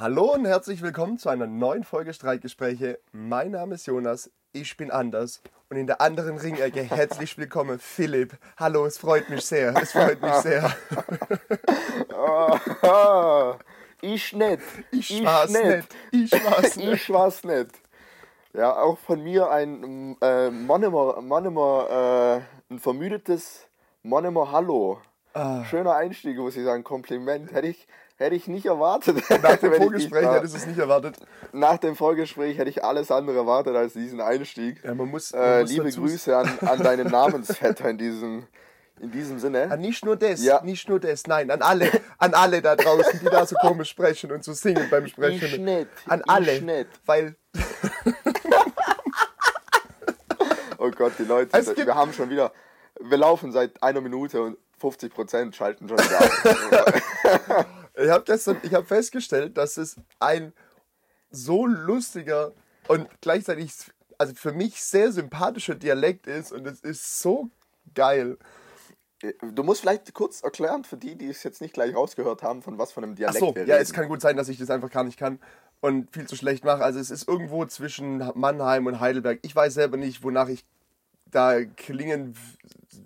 Hallo und herzlich willkommen zu einer neuen Folge Streitgespräche. Mein Name ist Jonas, ich bin anders und in der anderen Ringecke herzlich willkommen Philipp. Hallo, es freut mich sehr, es freut mich sehr. ich nicht. Ich war's nicht. Ich war's nicht. Ich war's nicht. Ja, auch von mir ein äh, Monomer, Monomer, äh, ein vermüdetes Monomer Hallo. Ah. Schöner Einstieg, muss ich sagen. Kompliment. Hätte ich, hätte ich nicht erwartet. Nach dem ich Vorgespräch hättest du es nicht erwartet. Nach dem Vorgespräch hätte ich alles andere erwartet als diesen Einstieg. Ja, man muss, man Äh, muss liebe Grüße an, an deinen Namensvetter in diesem, in diesem Sinne. Ah, nicht nur das, Ja. nicht nur das, nein, an alle, an alle da draußen, die da so komisch sprechen und so singen beim Sprechen. Ich nicht, An ich alle, nicht. weil Oh Gott, die Leute, Es wir haben schon wieder, wir laufen seit einer Minute und 50 Prozent schalten schon wieder ab. Ich habe gestern, ich habe festgestellt, dass es ein so lustiger und gleichzeitig, also für mich sehr sympathischer Dialekt ist und es ist so geil. Du musst vielleicht kurz erklären für die, die es jetzt nicht gleich rausgehört haben, von was von einem Ach Dialekt so, wir ja, reden. es kann gut sein, dass ich das einfach gar nicht kann und viel zu schlecht mache. Also es ist irgendwo zwischen Mannheim und Heidelberg. Ich weiß selber nicht, wonach ich da klingen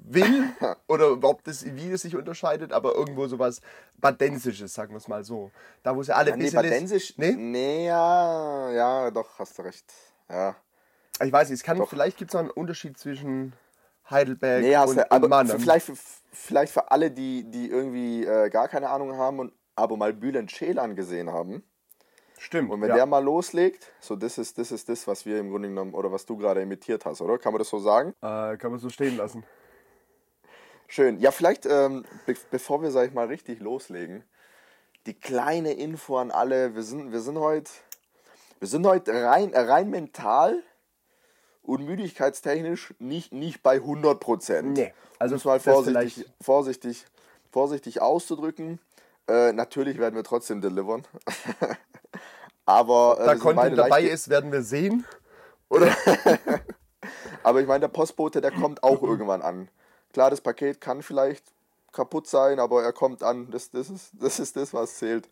will oder ob das, wie es sich unterscheidet, aber irgendwo sowas Badensisches, sagen wir es mal so. Da, wo sie alle Ja, nee, Badensisch, Nee? nee, ja, ja, doch, hast du recht. Ja. Ich weiß nicht, es kann, Doch. vielleicht gibt es noch einen Unterschied zwischen Heidelberg Nee, und, du, und aber Mannheim. vielleicht, für- vielleicht für alle, die, die irgendwie äh, gar keine Ahnung haben und aber mal Bülent Ceylan gesehen haben. Stimmt. Und wenn ja. der mal loslegt, so das ist das ist das, was wir im Grunde genommen oder was du gerade imitiert hast, oder? Kann man das so sagen? äh, kann man so stehen lassen. Schön. Ja, vielleicht, ähm, be bevor wir, sag ich mal, richtig loslegen, die kleine Info an alle. Wir sind, wir sind heute, wir sind heute rein, rein mental und müdigkeitstechnisch nicht, nicht bei 100 Prozent. Nee, also um es mal vorsichtig, vorsichtig, vorsichtig auszudrücken. Äh, natürlich werden wir trotzdem delivern. Aber, äh, Da Content dabei ist, werden wir sehen. Aber ich meine, der Postbote, der kommt auch irgendwann an. Klar, das Paket kann vielleicht kaputt sein, aber er kommt an. Das, das, ist, das ist das, was zählt.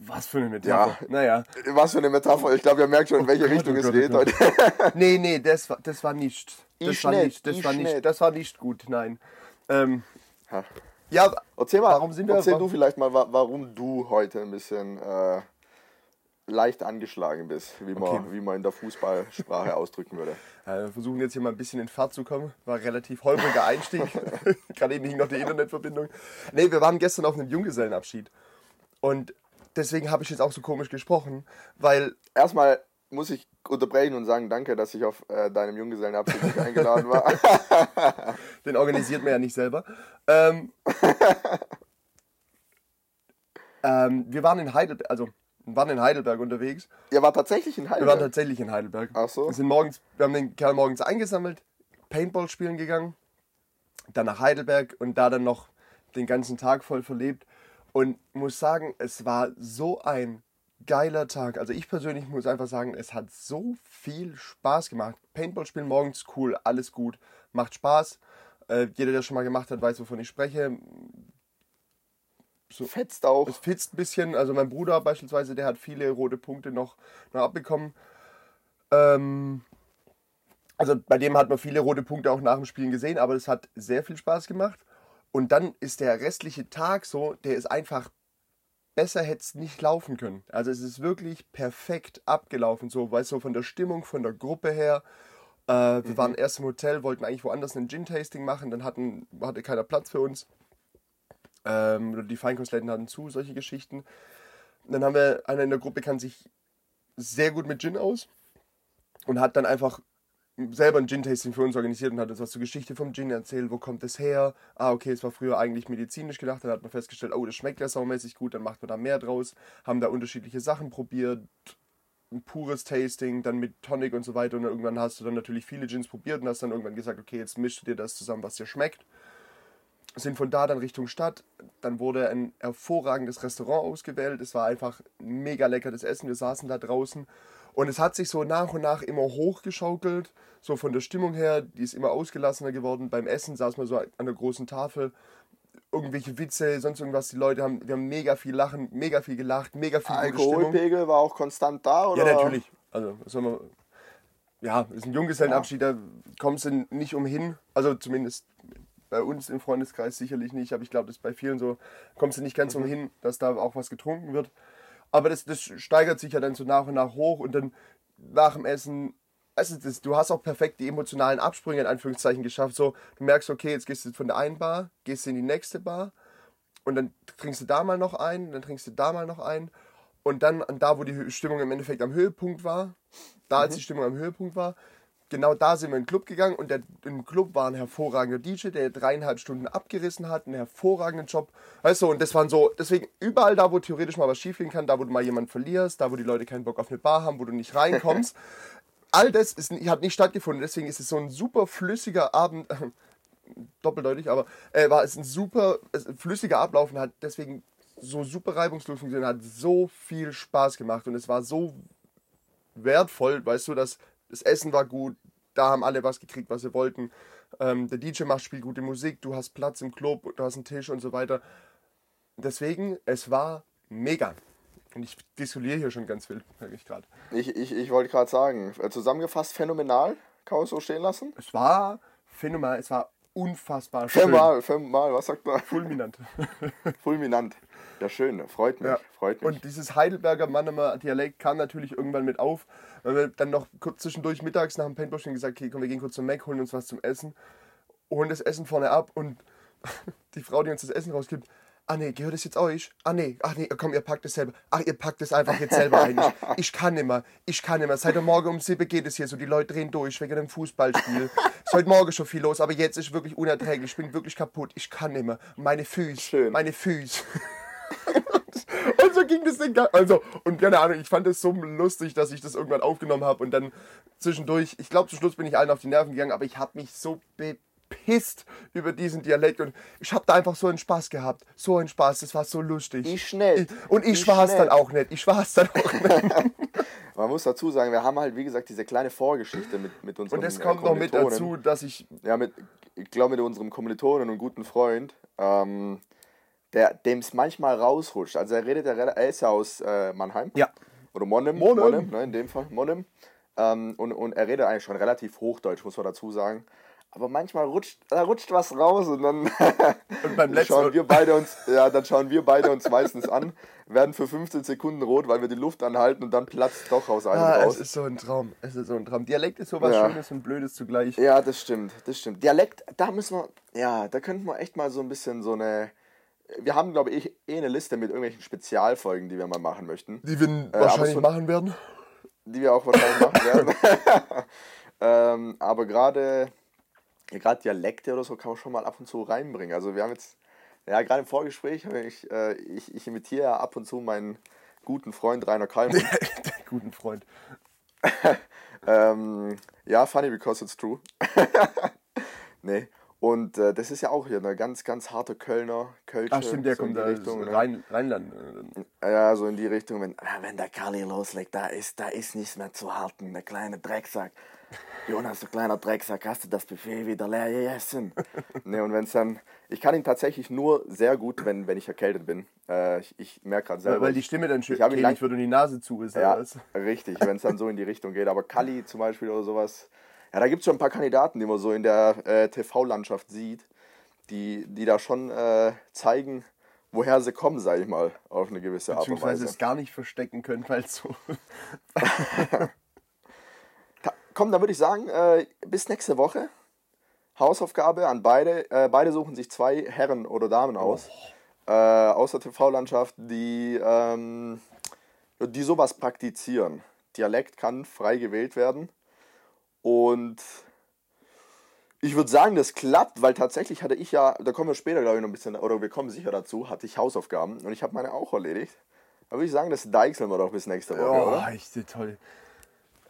Was für eine Metapher. Ja. Naja. Was für eine Metapher. Ich glaube, ihr merkt schon, in welche Gott, Richtung oh es Gott, oh geht Gott. heute. Nee, nee, das war, das war nicht. Das Ich war nicht. Das war nicht. Das war nicht gut, nein. Ähm. Ja, Erzähl mal, Warum sind wir- erzähl du vielleicht mal, wa- warum du heute ein bisschen äh, leicht angeschlagen bist, wie man, Okay. wie man in der Fußballsprache ausdrücken würde. äh, wir versuchen jetzt hier mal ein bisschen in Fahrt zu kommen. War ein relativ holpriger Einstieg. Gerade eben hing noch die Internetverbindung. Nee, wir waren gestern auf einem Junggesellenabschied. Und deswegen habe ich jetzt auch so komisch gesprochen, weil Erstmal muss ich unterbrechen und sagen, danke, dass ich auf äh, deinem Junggesellenabschied eingeladen war. Den organisiert man ja nicht selber. Ähm, ähm, wir waren in Heidelberg, also waren in Heidelberg unterwegs. Ihr war tatsächlich in Wir waren Heidelberg. tatsächlich in Heidelberg. Ach so. Wir sind morgens, wir haben den Kerl morgens eingesammelt, Paintball spielen gegangen, dann nach Heidelberg und da dann noch den ganzen Tag voll verlebt. Und muss sagen, es war so ein geiler Tag. Also ich persönlich muss einfach sagen, es hat so viel Spaß gemacht. Paintball spielen morgens cool, alles gut, macht Spaß. Äh, jeder, der schon mal gemacht hat, weiß, wovon ich spreche. Fetzt auch. Es fitzt ein bisschen. Also mein Bruder beispielsweise, der hat viele rote Punkte noch, noch abbekommen. Ähm, also bei dem hat man viele rote Punkte auch nach dem Spielen gesehen, aber es hat sehr viel Spaß gemacht. Und dann ist der restliche Tag so, der ist einfach besser hätte es nicht laufen können. Also es ist wirklich perfekt abgelaufen, so, weißt du, von der Stimmung, von der Gruppe her. Äh, wir waren erst im Hotel, wollten eigentlich woanders ein Gin-Tasting machen, dann hatten, hatte keiner Platz für uns. Ähm, oder die Feinkostläden hatten zu, solche Geschichten. Und dann haben wir, einer in der Gruppe kann sich sehr gut mit Gin aus und hat dann einfach selber ein Gin-Tasting für uns organisiert und hat uns was zur Geschichte vom Gin erzählt, wo kommt es her? Ah, okay, es war früher eigentlich medizinisch gedacht, dann hat man festgestellt, oh, das schmeckt ja saumäßig gut, dann macht man da mehr draus, haben da unterschiedliche Sachen probiert, ein pures Tasting, dann mit Tonic und so weiter. Und irgendwann hast du dann natürlich viele Gins probiert und hast dann irgendwann gesagt, okay, jetzt mischst du dir das zusammen, was dir schmeckt. Sind von da dann Richtung Stadt, dann wurde ein hervorragendes Restaurant ausgewählt, es war einfach mega leckeres Essen, wir saßen da draußen und es hat sich so nach und nach immer hochgeschaukelt, so von der Stimmung her, die ist immer ausgelassener geworden. Beim Essen saß man so an der großen Tafel, irgendwelche Witze, sonst irgendwas. Die Leute haben, wir haben mega viel Lachen, mega viel gelacht, mega viel. Alkoholpegel war auch konstant da, oder? Ja, natürlich. Also, was soll man, ja, ist ein Junggesellenabschied, da kommst du nicht umhin. Also zumindest bei uns im Freundeskreis sicherlich nicht, aber ich glaube, das ist bei vielen so, kommst du nicht ganz Mhm. umhin, dass da auch was getrunken wird. Aber das, das steigert sich ja dann so nach und nach hoch und dann nach dem Essen, also das, du hast auch perfekt die emotionalen Absprünge in Anführungszeichen geschafft. So, du merkst, okay, jetzt gehst du von der einen Bar, gehst du in die nächste Bar und dann trinkst du da mal noch ein, dann trinkst du da mal noch ein und dann an da, wo die Stimmung im Endeffekt am Höhepunkt war, da als die Stimmung am Höhepunkt war, genau da sind wir in den Club gegangen und der, im Club war ein hervorragender DJ, der dreieinhalb Stunden abgerissen hat, einen hervorragenden Job. Weißt du, und das waren so, deswegen überall da, wo theoretisch mal was schiefgehen kann, da, wo du mal jemanden verlierst, da, wo die Leute keinen Bock auf eine Bar haben, wo du nicht reinkommst, all das ist, hat nicht stattgefunden. Deswegen ist es so ein super flüssiger Abend, doppeldeutig, aber äh, war es ein super es, flüssiger Ablauf und hat deswegen so super reibungslos funktioniert, hat so viel Spaß gemacht und es war so wertvoll, weißt du, dass das Essen war gut, da haben alle was gekriegt, was sie wollten. Ähm, der DJ macht, spielt gute Musik, du hast Platz im Club, du hast einen Tisch und so weiter. Deswegen, es war mega. Und ich diskutiere hier schon ganz wild, merke ich gerade. Ich, ich, ich wollte gerade sagen, äh, zusammengefasst phänomenal, kann man so stehen lassen? Es war phänomenal, es war unfassbar schön. Fünfmal, fünfmal, was sagt man? Fulminant. Fulminant. Ja, schön, freut mich, Ja. freut mich. Und dieses Heidelberger Mannemer Dialekt kam natürlich irgendwann mit auf, weil wir dann noch kurz zwischendurch mittags nach dem Paintball stehen gesagt, okay, komm, wir gehen kurz zum Mac, holen uns was zum Essen, holen das Essen vorne ab und die Frau, die uns das Essen rausgibt, ah nee, gehört das jetzt euch? Ah nee, ach nee, komm, ihr packt es selber. Ach, ihr packt es einfach jetzt selber ein. Ich, ich kann nimmer, ich kann nimmer. Seit Morgen um 7 geht es hier so, die Leute drehen durch wegen dem Fußballspiel. Ist heute Morgen schon viel los, aber jetzt ist wirklich unerträglich. Ich bin wirklich kaputt, ich kann nimmer. Meine Füße, Schön. meine Füße. Ging das den Gang. Also, und keine Ahnung, ich fand es so lustig, dass ich das irgendwann aufgenommen habe und dann zwischendurch, ich glaube, zum Schluss bin ich allen auf die Nerven gegangen, aber ich habe mich so bepisst über diesen Dialekt und ich habe da einfach so einen Spaß gehabt. So einen Spaß, das war so lustig. Ich schnell. und ich, Ich war es dann auch nicht. Ich war es dann auch nicht. Man muss dazu sagen, wir haben halt, wie gesagt, diese kleine Vorgeschichte mit, mit unseren Und es äh, kommt noch mit dazu, dass ich. Ja, mit, ich glaube, mit unserem Kommilitonen und guten Freund, ähm, dem es manchmal rausrutscht. Also er redet ja, er ist ja aus äh, Mannheim. Ja. Oder Monnem. Monnem. ne, in dem Fall. Monnem. Ähm, und, und er redet eigentlich schon relativ Hochdeutsch, muss man dazu sagen. Aber manchmal rutscht, da rutscht was raus und dann Und beim letzten schauen wir beide uns, ja, dann schauen wir beide uns meistens an, werden für 15 Sekunden rot, weil wir die Luft anhalten und dann platzt doch aus einem Ah, raus. es ist so ein Traum. Es ist so ein Traum. Dialekt ist sowas Ja. Schönes und Blödes zugleich. Ja, das stimmt, das stimmt. Dialekt, da müssen wir, ja, da könnten wir echt mal so ein bisschen so eine. Wir haben, glaube ich, eh eine Liste mit irgendwelchen Spezialfolgen, die wir mal machen möchten. Die wir Äh, wahrscheinlich so- machen werden. Die wir auch wahrscheinlich machen werden. ähm, aber gerade, gerade Dialekte oder so kann man schon mal ab und zu reinbringen. Also wir haben jetzt, ja, gerade im Vorgespräch, ich, äh, ich, ich imitiere ja ab und zu meinen guten Freund Rainer Kalm. Guten Freund. ähm, ja, funny because it's true. nee. Und äh, das ist ja auch hier eine ganz, ganz harte Kölner, Kölsche. Ach stimmt, der so in kommt die da Richtung, ne? Rhein, Rheinland. äh, Ja, so in die Richtung, wenn, ah, wenn der Kali loslegt, da ist, da ist nichts mehr zu halten, der kleine Drecksack. Jonas, du kleiner Drecksack, hast du das Buffet wieder leer gegessen? ne, und wenn es dann, ich kann ihn tatsächlich nur sehr gut, wenn, wenn ich erkältet bin. Äh, ich ich merke gerade selber. Weil die Stimme dann schön ich hab ihn lang- wird und die Nase zu ist. Ja, richtig, wenn es dann so in die Richtung geht. Aber Kali zum Beispiel oder sowas, ja, da gibt es schon ein paar Kandidaten, die man so in der äh, TV-Landschaft sieht, die, die da schon äh, zeigen, woher sie kommen, sage ich mal, auf eine gewisse Art und Beziehungsweise Weise. es gar nicht verstecken können, weil es so. Komm, dann würde ich sagen, äh, bis nächste Woche. Hausaufgabe an beide. Äh, beide suchen sich zwei Herren oder Damen aus. Äh, aus der TV-Landschaft, die, ähm, die sowas praktizieren. Dialekt kann frei gewählt werden. Und ich würde sagen, das klappt, weil tatsächlich hatte ich ja, da kommen wir später, glaube ich, noch ein bisschen, oder wir kommen sicher dazu, hatte ich Hausaufgaben und ich habe meine auch erledigt. Da würde ich sagen, das deichseln wir doch bis nächste Woche, Oh, oder? echt toll.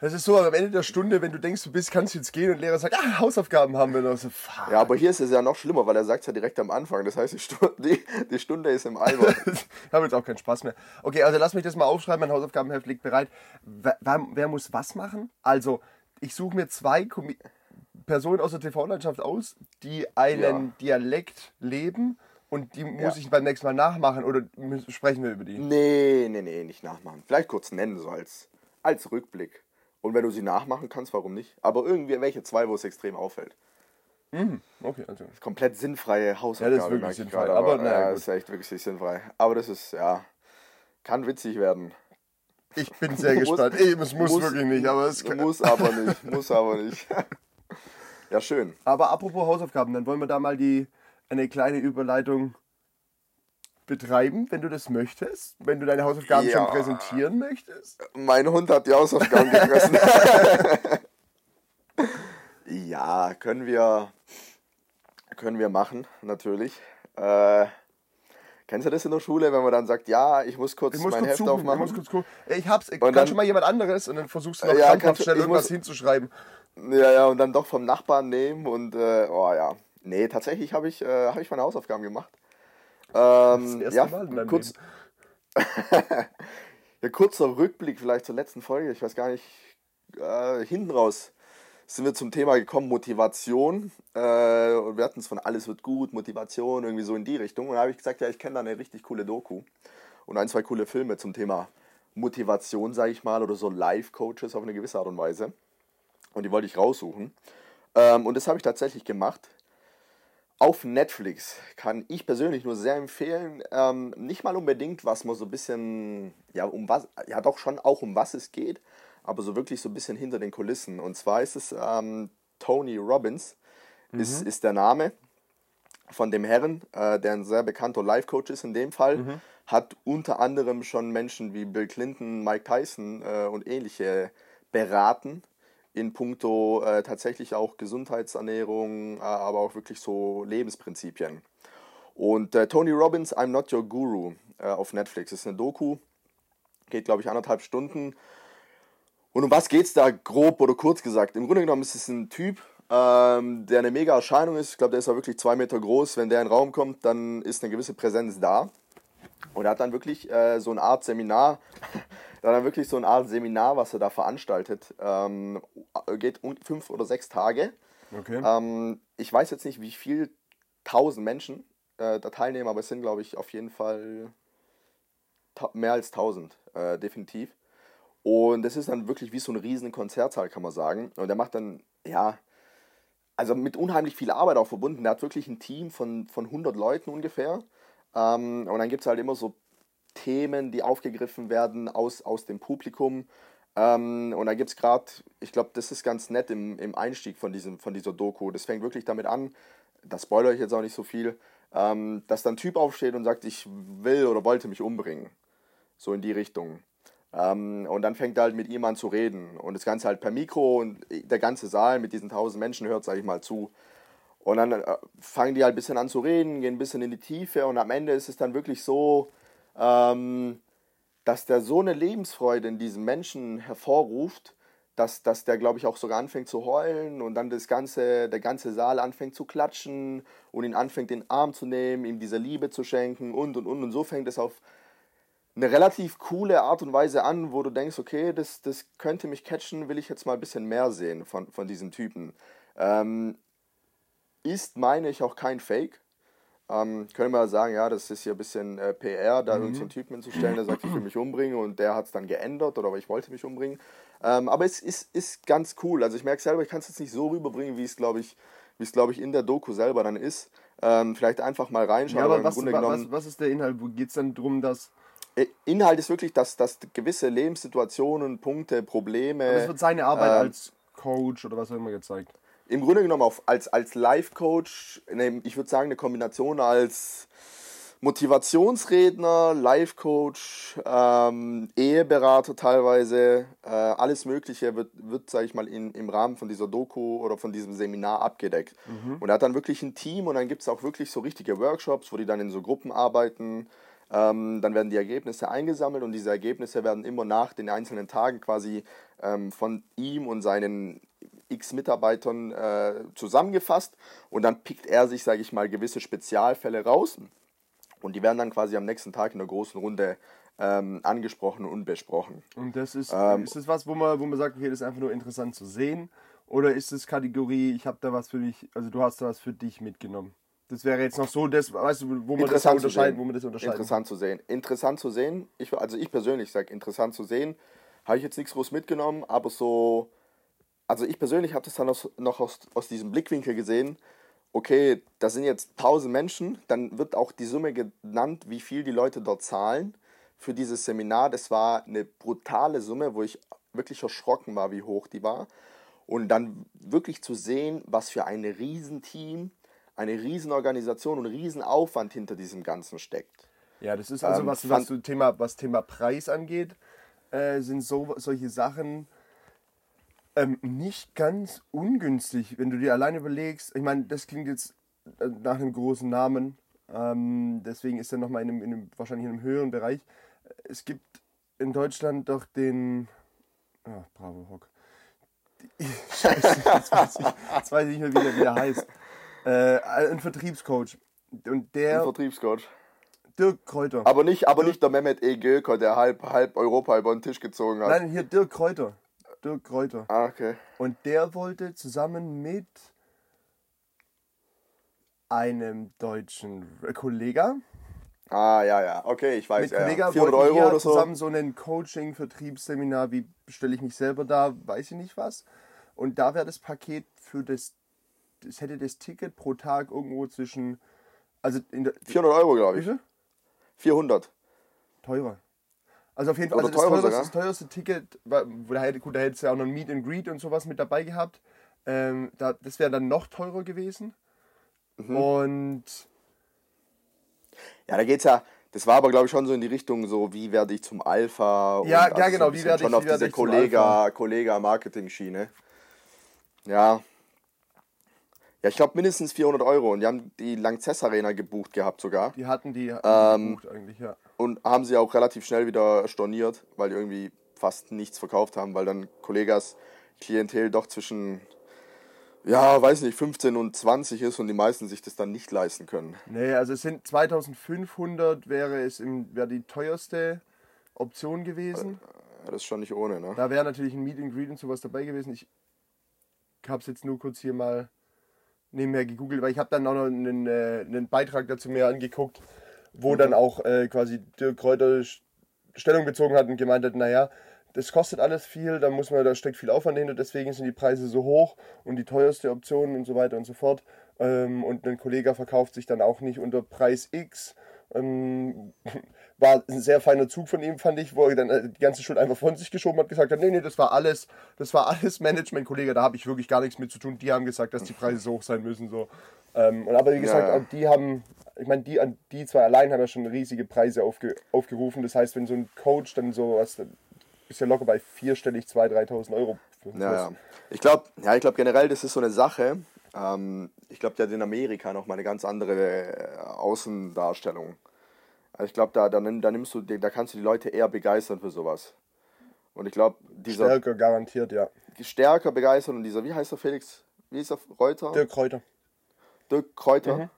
Das ist so am Ende der Stunde, wenn du denkst, du bist, kannst jetzt gehen und der Lehrer sagt, ah, Hausaufgaben haben wir noch. So, fuck. Ja, aber hier ist es ja noch schlimmer, weil er sagt es ja direkt am Anfang. Das heißt, die Stunde, die, die Stunde ist im Eimer. ich habe jetzt auch keinen Spaß mehr. Okay, also lass mich das mal aufschreiben. Mein Hausaufgabenheft liegt bereit. Wer, wer, wer muss was machen? Also, ich suche mir zwei Komi Personen aus der TV-Landschaft aus, die einen Ja. Dialekt leben und die muss ich beim nächsten Mal nachmachen oder sprechen wir über die? Nee, nee, nee, nicht nachmachen. Vielleicht kurz nennen, so als, als Rückblick. Und wenn du sie nachmachen kannst, warum nicht? Aber irgendwie welche zwei, wo es extrem auffällt. Okay, also. Komplett sinnfreie Hausaufgabe. Ja, das ist wirklich sinnfrei, gerade, aber aber naja, ja, gut. ist echt wirklich sinnfrei. Aber das ist, ja, kann witzig werden. Ich bin sehr Muss- gespannt. Ey, es muss, muss- wirklich nicht, aber es kann. Muss aber nicht, muss aber nicht. ja, schön. Aber apropos Hausaufgaben, dann wollen wir da mal die eine kleine Überleitung betreiben, wenn du das möchtest. Wenn du deine Hausaufgaben Ja. schon präsentieren möchtest. Mein Hund hat die Hausaufgaben gefressen. ja, können wir, können wir machen, natürlich. Äh, kennst du das in der Schule, wenn man dann sagt, ja, ich muss kurz Ich muss mein kurz Heft suchen, ich aufmachen? muss kurz gucken. Ich hab's, ich Und kann dann- schon mal jemand anderes und dann versuchst du noch Ja, krampfhaft schnell ich irgendwas muss- hinzuschreiben. Ja, ja, und dann doch vom Nachbarn nehmen und, äh, oh ja. Nee, tatsächlich habe ich, äh, hab ich meine Hausaufgaben gemacht. Ähm, Das erste ja, Mal in deinem kurz, ja, kurzer Rückblick vielleicht zur letzten Folge. Ich weiß gar nicht, äh, hinten raus sind wir zum Thema gekommen, Motivation. Äh, und wir hatten es von alles wird gut, Motivation, irgendwie so in die Richtung. Und da habe ich gesagt, ja, ich kenne da eine richtig coole Doku und ein, zwei coole Filme zum Thema Motivation, sage ich mal, oder so Life-Coaches auf eine gewisse Art und Weise. Und die wollte ich raussuchen. Ähm, und das habe ich tatsächlich gemacht. Auf Netflix kann ich persönlich nur sehr empfehlen. Ähm, nicht mal unbedingt, was man so ein bisschen, ja, um was, ja doch schon auch um was es geht, aber so wirklich so ein bisschen hinter den Kulissen. Und zwar ist es ähm, Tony Robbins, ist, ist der Name von dem Herren, äh, der ein sehr bekannter Life-Coach ist in dem Fall, hat unter anderem schon Menschen wie Bill Clinton, Mike Tyson äh, und ähnliche beraten in puncto äh, tatsächlich auch Gesundheitsernährung, äh, aber auch wirklich so Lebensprinzipien. Und äh, Tony Robbins, I'm Not Your Guru äh, auf Netflix, ist eine Doku, geht glaube ich anderthalb Stunden. Und um was geht's da grob oder kurz gesagt? Im Grunde genommen ist es ein Typ, ähm, der eine mega Erscheinung ist. Ich glaube, der ist ja wirklich zwei Meter groß. Wenn der in den Raum kommt, dann ist eine gewisse Präsenz da. Und er hat dann wirklich äh, so eine Art Seminar, hat dann wirklich so eine Art Seminar, was er da veranstaltet. Ähm, geht um fünf oder sechs Tage. Okay. Ähm, ich weiß jetzt nicht, wie viel tausend Menschen äh, da teilnehmen, aber es sind, glaube ich, auf jeden Fall mehr als tausend, äh, definitiv. Und es ist dann wirklich wie so ein riesen Konzertsaal, kann man sagen. Und er macht dann, ja, also mit unheimlich viel Arbeit auch verbunden. Er hat wirklich ein Team von, von 100 Leuten ungefähr. Ähm, und dann gibt es halt immer so Themen, die aufgegriffen werden aus, aus dem Publikum. Ähm, und da gibt es gerade, ich glaube, das ist ganz nett im, im Einstieg von, diesem, von dieser Doku. Das fängt wirklich damit an, das spoilere ich jetzt auch nicht so viel, ähm, dass dann ein Typ aufsteht und sagt, ich will oder wollte mich umbringen. So in die Richtung. Ähm, und dann fängt er halt mit ihm an zu reden. Und das Ganze halt per Mikro und der ganze Saal mit diesen tausend Menschen hört, sage ich mal, zu. Und dann äh, fangen die halt ein bisschen an zu reden, gehen ein bisschen in die Tiefe und am Ende ist es dann wirklich so, ähm, dass der so eine Lebensfreude in diesem Menschen hervorruft, dass, dass der, glaube ich, auch sogar anfängt zu heulen und dann das ganze, der ganze Saal anfängt zu klatschen und ihn anfängt, den Arm zu nehmen, ihm diese Liebe zu schenken und und und. Und so fängt es auf eine relativ coole Art und Weise an, wo du denkst, okay, das, das könnte mich catchen, will ich jetzt mal ein bisschen mehr sehen von, von diesen Typen. Ähm, ist, meine ich, auch kein Fake. Ähm, können wir sagen, ja, das ist hier ein bisschen äh, PR, da irgendeinen so einen Typen hinzustellen, der sagt, ich will mich umbringen und der hat es dann geändert oder ich wollte mich umbringen. Ähm, aber es ist, ist ganz cool. Also ich merke selber, ich kann es jetzt nicht so rüberbringen, wie es, glaube ich, wie es, glaube ich, in der Doku selber dann ist. Ähm, vielleicht einfach mal reinschauen, ja, aber was, Grunde wa- genommen. was, was ist der Inhalt? Wo geht es dann darum, dass. Äh, Inhalt ist wirklich, dass, dass gewisse Lebenssituationen, Punkte, Probleme. Das wird seine Arbeit ähm, als Coach oder was auch immer gezeigt. Im Grunde genommen auf, als, als Life-Coach, ne, ich würde sagen, eine Kombination als Motivationsredner, Life-Coach, ähm, Eheberater teilweise, äh, alles Mögliche wird, wird sage ich mal, in, im Rahmen von dieser Doku oder von diesem Seminar abgedeckt. Und er hat dann wirklich ein Team und dann gibt es auch wirklich so richtige Workshops, wo die dann in so Gruppen arbeiten. Ähm, dann werden die Ergebnisse eingesammelt und diese Ergebnisse werden immer nach den einzelnen Tagen quasi ähm, von ihm und seinen x Mitarbeitern äh, zusammengefasst und dann pickt er sich, sage ich mal, gewisse Spezialfälle raus und die werden dann quasi am nächsten Tag in der großen Runde ähm, angesprochen und besprochen. Und das ist, Ähm, ist das was, wo man, wo man sagt, okay, das ist einfach nur interessant zu sehen? Oder ist es Kategorie, ich habe da was für dich, also du hast da was für dich mitgenommen? Das wäre jetzt noch so, das, weißt du, wo man das unterscheiden, wo man das unterscheiden. Interessant zu sehen. Interessant zu sehen. Ich, also ich persönlich sage, interessant zu sehen. Habe ich jetzt nichts groß mitgenommen, aber so. Also ich persönlich habe das dann aus, noch aus, aus diesem Blickwinkel gesehen. Okay, da sind jetzt 1000 Menschen, dann wird auch die Summe genannt, wie viel die Leute dort zahlen für dieses Seminar. Das war eine brutale Summe, wo ich wirklich erschrocken war, wie hoch die war. Und dann wirklich zu sehen, was für ein Riesenteam, eine Riesenorganisation und Riesenaufwand hinter diesem Ganzen steckt. Ja, das ist also Ähm, was, was, so Thema, was Thema Preis angeht, äh, sind so, solche Sachen ähm, nicht ganz ungünstig, wenn du dir allein überlegst. Ich meine, das klingt jetzt äh, nach einem großen Namen, ähm, deswegen ist er nochmal in einem, in einem, wahrscheinlich in einem höheren Bereich. Es gibt in Deutschland doch den. Ah, bravo, Hock. Scheiße, jetzt weiß, ich, jetzt weiß ich nicht mehr, wie der, wie der heißt. Äh, ein Vertriebscoach. Und Ein der, Vertriebscoach. Dirk Kräuter. Aber nicht, aber nicht der Mehmet E. Göker, der halb, halb Europa über den Tisch gezogen hat. Nein, hier Dirk Kräuter. Dirk Kräuter. Ah, okay. Und der wollte zusammen mit einem deutschen Kollegen, Ah, ja, ja. Okay, ich weiß. mit Ja, ja. Kollegen 400 wollten Euro wir oder so. zusammen so ein Coaching-Vertriebsseminar, wie stelle ich mich selber da, weiß ich nicht was. Und da wäre das Paket für das, das hätte das Ticket pro Tag irgendwo zwischen, also in der, 400 Euro, glaube ich. viel? 400. Teurer. Also auf jeden Fall, also das, teuerste, das teuerste Ticket, war- wo da hätte, gut, da hättest du ja auch noch ein Meet and Greet und sowas mit dabei gehabt. Ähm, da, das wäre dann noch teurer gewesen. Mhm. Und Ja, da geht's ja. Das war aber, glaube ich, schon so in die Richtung, so wie werde ich zum Alpha. Ja, ja, also genau, so wie werde ich- schon wie auf werde diese ich zum Kollega, Kollega-Marketing-Schiene. Ja. Ja, ich glaube mindestens 400 Euro. Und die haben die Langzess Arena gebucht gehabt sogar. die hatten die Ähm, gebucht eigentlich, ja. Und haben sie auch relativ schnell wieder storniert, weil die irgendwie fast nichts verkauft haben, weil dann Kollegas Klientel doch zwischen, ja, weiß nicht, 15 und 20 ist und die meisten sich das dann nicht leisten können. Nee, also es sind 2500 wäre es im, wäre die teuerste Option gewesen. Ja, das ist schon nicht ohne, ne? Da wäre natürlich ein Meet and Greet und sowas dabei gewesen. Ich habe es jetzt nur kurz hier mal nebenher gegoogelt, weil ich habe dann auch noch einen, äh, einen Beitrag dazu mir angeguckt, wo dann auch äh, quasi Dirk Kräuter Stellung bezogen hat und gemeint hat, naja, das kostet alles viel, da muss man, da steckt viel Aufwand hinter, deswegen sind die Preise so hoch und die teuerste Option und so weiter und so fort. Ähm, und ein Kollege verkauft sich dann auch nicht unter Preis X. Ähm, war ein sehr feiner Zug von ihm, fand ich, wo er dann äh, die ganze Schuld einfach von sich geschoben hat, gesagt hat, nee, nee, das war alles, das war alles Management-Kollege, da habe ich wirklich gar nichts mit zu tun. Die haben gesagt, dass die Preise so hoch sein müssen. So. Ähm, und aber wie gesagt, Ja, die haben, ich meine, die, die zwei allein haben ja schon riesige Preise aufge, aufgerufen. Das heißt, wenn so ein Coach dann so was, dann ist ja locker bei vierstellig 2.000, 3.000 Euro. Ja, ja. Ich glaube, ja, ich glaube generell, das ist so eine Sache. Ähm, ich glaube, der hat in Amerika noch mal eine ganz andere äh, Außendarstellung. Also ich glaube, da, da, nimm- da nimmst du, da kannst du die Leute eher begeistern für sowas. Und ich glaube, dieser Stärker garantiert, ja. stärker begeistern und dieser, wie heißt der Felix? Wie ist der Reuter? Dirk Kräuter. Dirk Kräuter. Mhm.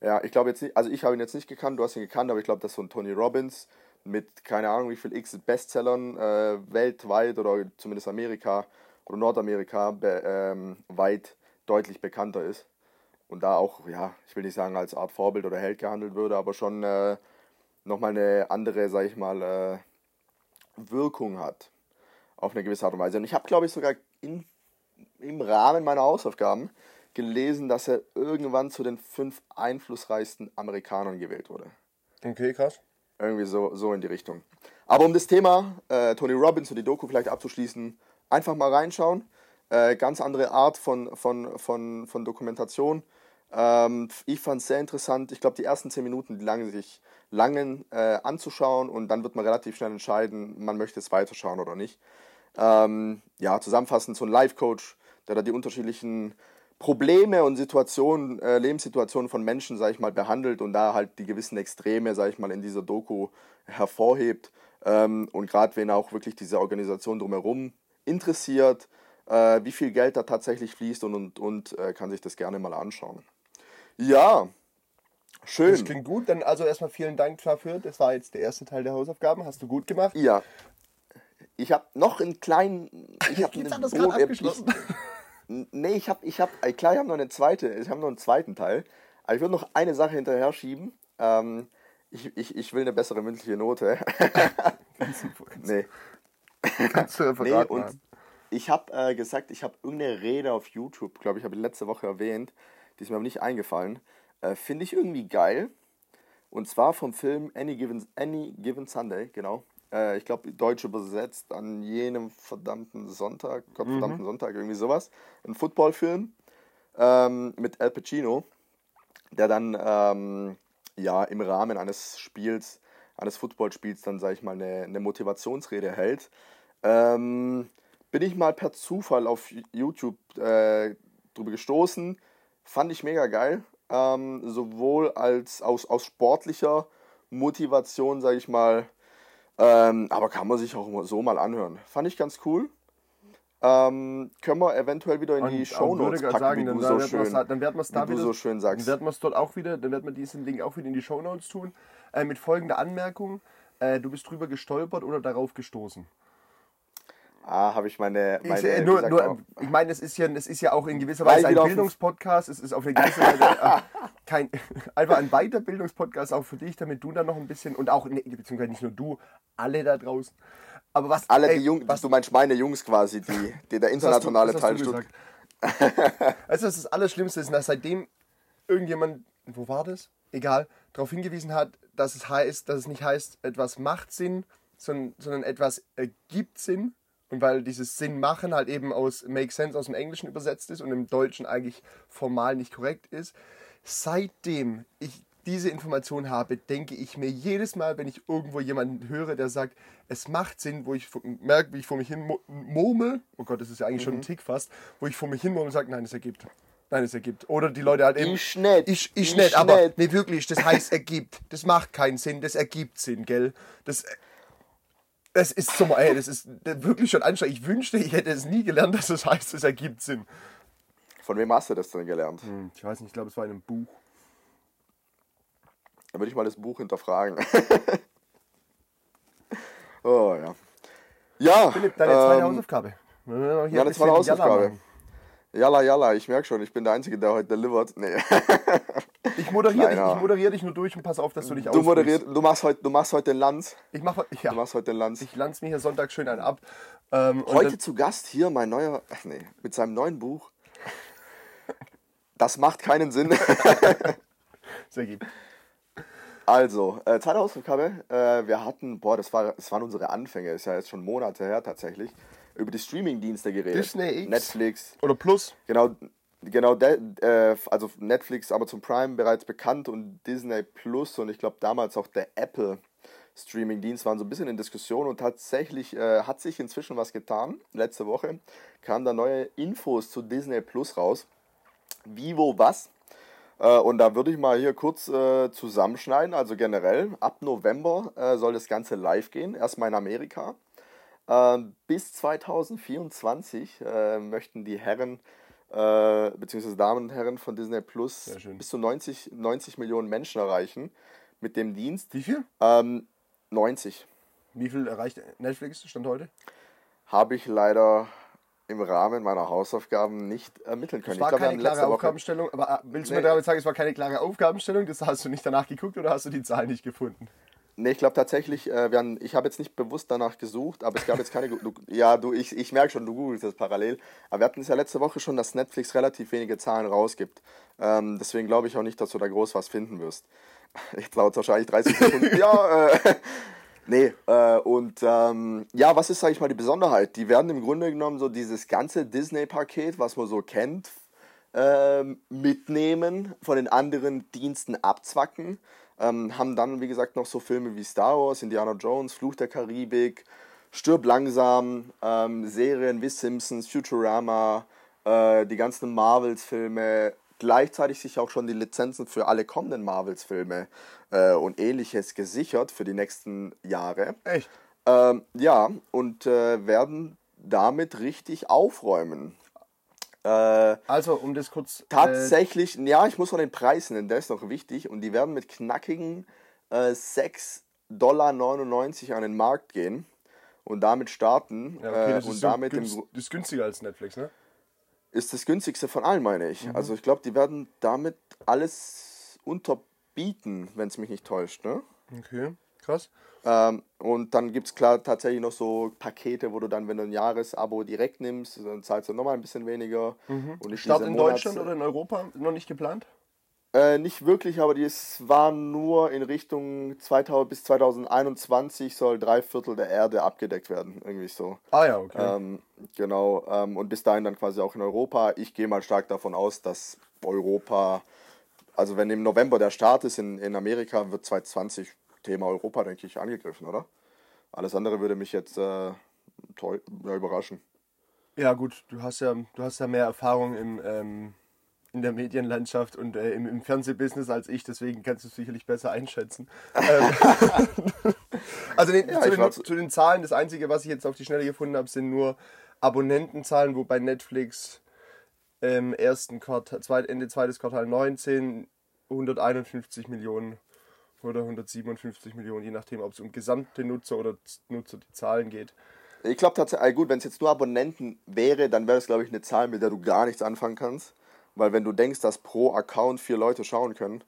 Ja, ich glaube jetzt nicht, also ich habe ihn jetzt nicht gekannt, du hast ihn gekannt, aber ich glaube, das ist so ein Tony Robbins mit keine Ahnung wie viel X Bestsellern äh, weltweit oder zumindest Amerika oder Nordamerika be, ähm, weit deutlich bekannter ist. Und da auch, ja, ich will nicht sagen als Art Vorbild oder Held gehandelt würde, aber schon äh, nochmal eine andere, sag ich mal, äh, Wirkung hat. Auf eine gewisse Art und Weise. Und ich habe, glaube ich, sogar in, im Rahmen meiner Hausaufgaben gelesen, dass er irgendwann zu den fünf einflussreichsten Amerikanern gewählt wurde. Okay, krass. Irgendwie so, so in die Richtung. Aber um das Thema äh, Tony Robbins und die Doku vielleicht abzuschließen, einfach mal reinschauen. Äh, ganz andere Art von, von, von, von Dokumentation. Ähm, ich fand es sehr interessant. Ich glaube, die ersten zehn Minuten, die langen sich langen äh, anzuschauen und dann wird man relativ schnell entscheiden, man möchte es weiterschauen oder nicht. Ähm, ja, zusammenfassend so ein Life-Coach, der da die unterschiedlichen Probleme und Situationen, äh, Lebenssituationen von Menschen, sag ich mal, behandelt und da halt die gewissen Extreme, sag ich mal, in dieser Doku hervorhebt. Ähm, und gerade wenn auch wirklich diese Organisation drumherum interessiert, äh, wie viel Geld da tatsächlich fließt und, und, und äh, kann sich das gerne mal anschauen. Ja, Das schön. klingt gut. Dann also erstmal vielen Dank dafür. Das war jetzt der erste Teil der Hausaufgaben. Hast du gut gemacht. Ja. Ich habe noch einen kleinen. Ich habe hat das gerade abgeschlossen. Nee, ich habe, ich habe, klar, ich habe noch eine zweite, ich habe noch einen zweiten Teil. Aber ich würde noch eine Sache hinterher schieben. Ähm, ich, ich, ich will eine bessere mündliche Note. nee. Kannst du Nee, und ich habe äh, gesagt, ich habe irgendeine Rede auf YouTube, glaube ich, habe ich letzte Woche erwähnt, die ist mir aber nicht eingefallen. Äh, Finde ich irgendwie geil. Und zwar vom Film Any Given, Any Given Sunday, genau. Äh, ich glaube, deutsch übersetzt an jenem verdammten Sonntag, Gott Mhm. verdammten Sonntag, irgendwie sowas. Ein Footballfilm ähm, mit Al Pacino, der dann ähm, ja im Rahmen eines Spiels, eines Footballspiels dann, sage ich mal, eine, eine Motivationsrede hält. Ähm, bin ich mal per Zufall auf YouTube äh, drüber gestoßen. Fand ich mega geil. Ähm, sowohl als aus, aus sportlicher Motivation, sage ich mal. Ähm, aber kann man sich auch so mal anhören. Fand ich ganz cool. Ähm, können wir eventuell wieder in die Und Show auch würde Notes packen, sagen, wie dann, du dann so schön, dann werden wir es da wieder, so schön dann sagst. werden wir es dort auch wieder, dann werden wir diesen Link auch wieder in die Shownotes tun. Äh, mit folgender Anmerkung: äh, Du bist drüber gestolpert oder darauf gestoßen. Ah, habe ich meine, Ich, meine äh, nur, nur, ich meine, es ist ja, es ist ja auch in gewisser Weise ein Bildungspodcast. Es ist auf eine gewisse Weise äh, kein, einfach ein Weiterbildungspodcast auch für dich, damit du dann noch ein bisschen und auch, nee, beziehungsweise nicht nur du, alle da draußen. Aber was alle ey, die Jungs, was du meinst meine Jungs quasi, die, die der internationale Teilstück. gesagt? Also das ist das Allerschlimmste ist, dass seitdem irgendjemand, wo war das? Egal, darauf hingewiesen hat, dass es heißt, dass es nicht heißt, etwas macht Sinn, sondern, sondern etwas ergibt Sinn. Und weil dieses Sinn machen halt eben aus Make Sense aus dem Englischen übersetzt ist und im Deutschen eigentlich formal nicht korrekt ist. Seitdem ich diese Information habe, denke ich mir jedes Mal, wenn ich irgendwo jemanden höre, der sagt, es macht Sinn, wo ich merke, wie ich vor mich hin murmel, oh Gott, das ist ja eigentlich schon ein Tick fast, wo ich vor mich hin murmel und sage, nein, es ergibt. Nein, es ergibt. Oder die Leute halt eben. Ich nicht. Ich, ich, Ich nicht, aber nee, wirklich, das heißt ergibt. Das macht keinen Sinn, das ergibt Sinn, gell? Das, das ist so, ey, das ist wirklich schon anstrengend. Ich wünschte, ich hätte es nie gelernt, dass das heißt, es ergibt Sinn. Von wem hast du das denn gelernt? Ich weiß nicht, ich glaube, es war in einem Buch. Dann würde ich mal das Buch hinterfragen. oh ja. Ja. Philipp, deine zweite ähm, Hausaufgabe. Ja, das war eine Hausaufgabe. Jalla, jalla, ich merke schon, ich bin der Einzige, der heute delivert. Nee. Ich moderiere dich, ich moderiere dich nur durch und pass auf, dass du nicht Du moderierst, du machst heute, du machst heute den Lanz. Ich mache ja, Du machst heute den Lanz. ich lanze mir hier Sonntag schön einen ab. Ähm, Heute zu Gast hier mein neuer, ach nee, mit seinem neuen Buch. Das macht keinen Sinn. Sehr gut. Also, äh, zweite Hausaufgabe. Äh, wir hatten, boah, das, war, das waren unsere Anfänge, ist ja jetzt schon Monate her tatsächlich, über die Streaming-Dienste geredet. Disney X. Netflix, Oder Plus. genau, genau äh, also Netflix, Amazon Prime bereits bekannt und Disney Plus und ich glaube damals auch der Apple Streaming-Dienst waren so ein bisschen in Diskussion und tatsächlich äh, hat sich inzwischen was getan. Letzte Woche kamen da neue Infos zu Disney Plus raus. Wie, wo, was. Äh, und da würde ich mal hier kurz äh, zusammenschneiden. Also generell, ab November äh, soll das Ganze live gehen. Erstmal in Amerika. Ähm, bis 2024 äh, möchten die Herren, äh, beziehungsweise Damen und Herren von Disney Plus bis zu 90, 90 Millionen Menschen erreichen mit dem Dienst. Wie viel? Ähm, 90 Wie viel erreicht Netflix Stand heute? habe ich leider im Rahmen meiner Hausaufgaben nicht ermitteln können. Es war ich glaube, wir keine klare Aufgabenstellung, aber äh, willst du Nee. mir damit sagen, es war keine klare Aufgabenstellung? Das hast du nicht danach geguckt oder hast du die Zahl nicht gefunden? Nee, ich glaube tatsächlich, äh, wir haben, ich habe jetzt nicht bewusst danach gesucht, aber es gab jetzt keine. Du, ja, du, ich, ich merke schon, du googelst das parallel. Aber wir hatten es ja letzte Woche schon, dass Netflix relativ wenige Zahlen rausgibt. Ähm, deswegen glaube ich auch nicht, dass du da groß was finden wirst. Jetzt dauert es wahrscheinlich 30 Sekunden. ja, äh, nee, äh, und ähm, ja, was ist, sage ich mal, die Besonderheit? Die werden im Grunde genommen so dieses ganze Disney-Paket, was man so kennt, ähm, mitnehmen, von den anderen Diensten abzwacken. Ähm, haben dann, wie gesagt, noch so Filme wie Star Wars, Indiana Jones, Fluch der Karibik, Stirb langsam, ähm, Serien wie Simpsons, Futurama, äh, die ganzen Marvels-Filme, gleichzeitig sich auch schon die Lizenzen für alle kommenden Marvels-Filme äh, und ähnliches gesichert für die nächsten Jahre. Echt? Ähm, ja, und äh, werden damit richtig aufräumen. Äh, Also, um das kurz. Äh, Tatsächlich, ja, ich muss noch den Preis nennen, der ist noch wichtig. Und die werden mit knackigen äh, 6,99 Dollar an den Markt gehen und damit starten. ja, okay, äh, das, und ist damit günst, das ist günstiger als Netflix, ne? ist das günstigste von allen, meine ich. Mhm. Also ich glaube, die werden damit alles unterbieten, wenn es mich nicht täuscht. Ne? Okay, krass. Ähm, und dann gibt es klar tatsächlich noch so Pakete, wo du dann, wenn du ein Jahresabo direkt nimmst, dann zahlst du nochmal ein bisschen weniger. Und nicht Start in Monats- Deutschland oder in Europa noch nicht geplant? Äh, nicht wirklich, aber es war nur in Richtung 2000 bis 2021 soll drei Viertel der Erde abgedeckt werden, irgendwie so. Ah ja, okay. Ähm, genau, ähm, und bis dahin dann quasi auch in Europa. Ich gehe mal stark davon aus, dass Europa, also wenn im November der Start ist in, in Amerika, wird 2020 Thema Europa, denke ich, angegriffen, oder? Alles andere würde mich jetzt äh, toll, ja, überraschen. Ja gut, du hast ja, du hast ja mehr Erfahrung im, ähm, in der Medienlandschaft und äh, im, im Fernsehbusiness als ich, deswegen kannst du es sicherlich besser einschätzen. ähm, also den, Ja, zu, den, zu- den Zahlen, das Einzige, was ich jetzt auf die Schnelle gefunden habe, sind nur Abonnentenzahlen, wobei Netflix ähm, ersten Quartal, zweit, Ende zweites Quartal 19 151 Millionen oder 157 Millionen, je nachdem, ob es um gesamte Nutzer oder Nutzer die Zahlen geht. Ich glaube tatsächlich, äh, gut, wenn es jetzt nur Abonnenten wäre, dann wäre das, glaube ich, eine Zahl, mit der du gar nichts anfangen kannst. Weil wenn du denkst, dass pro Account vier Leute schauen können,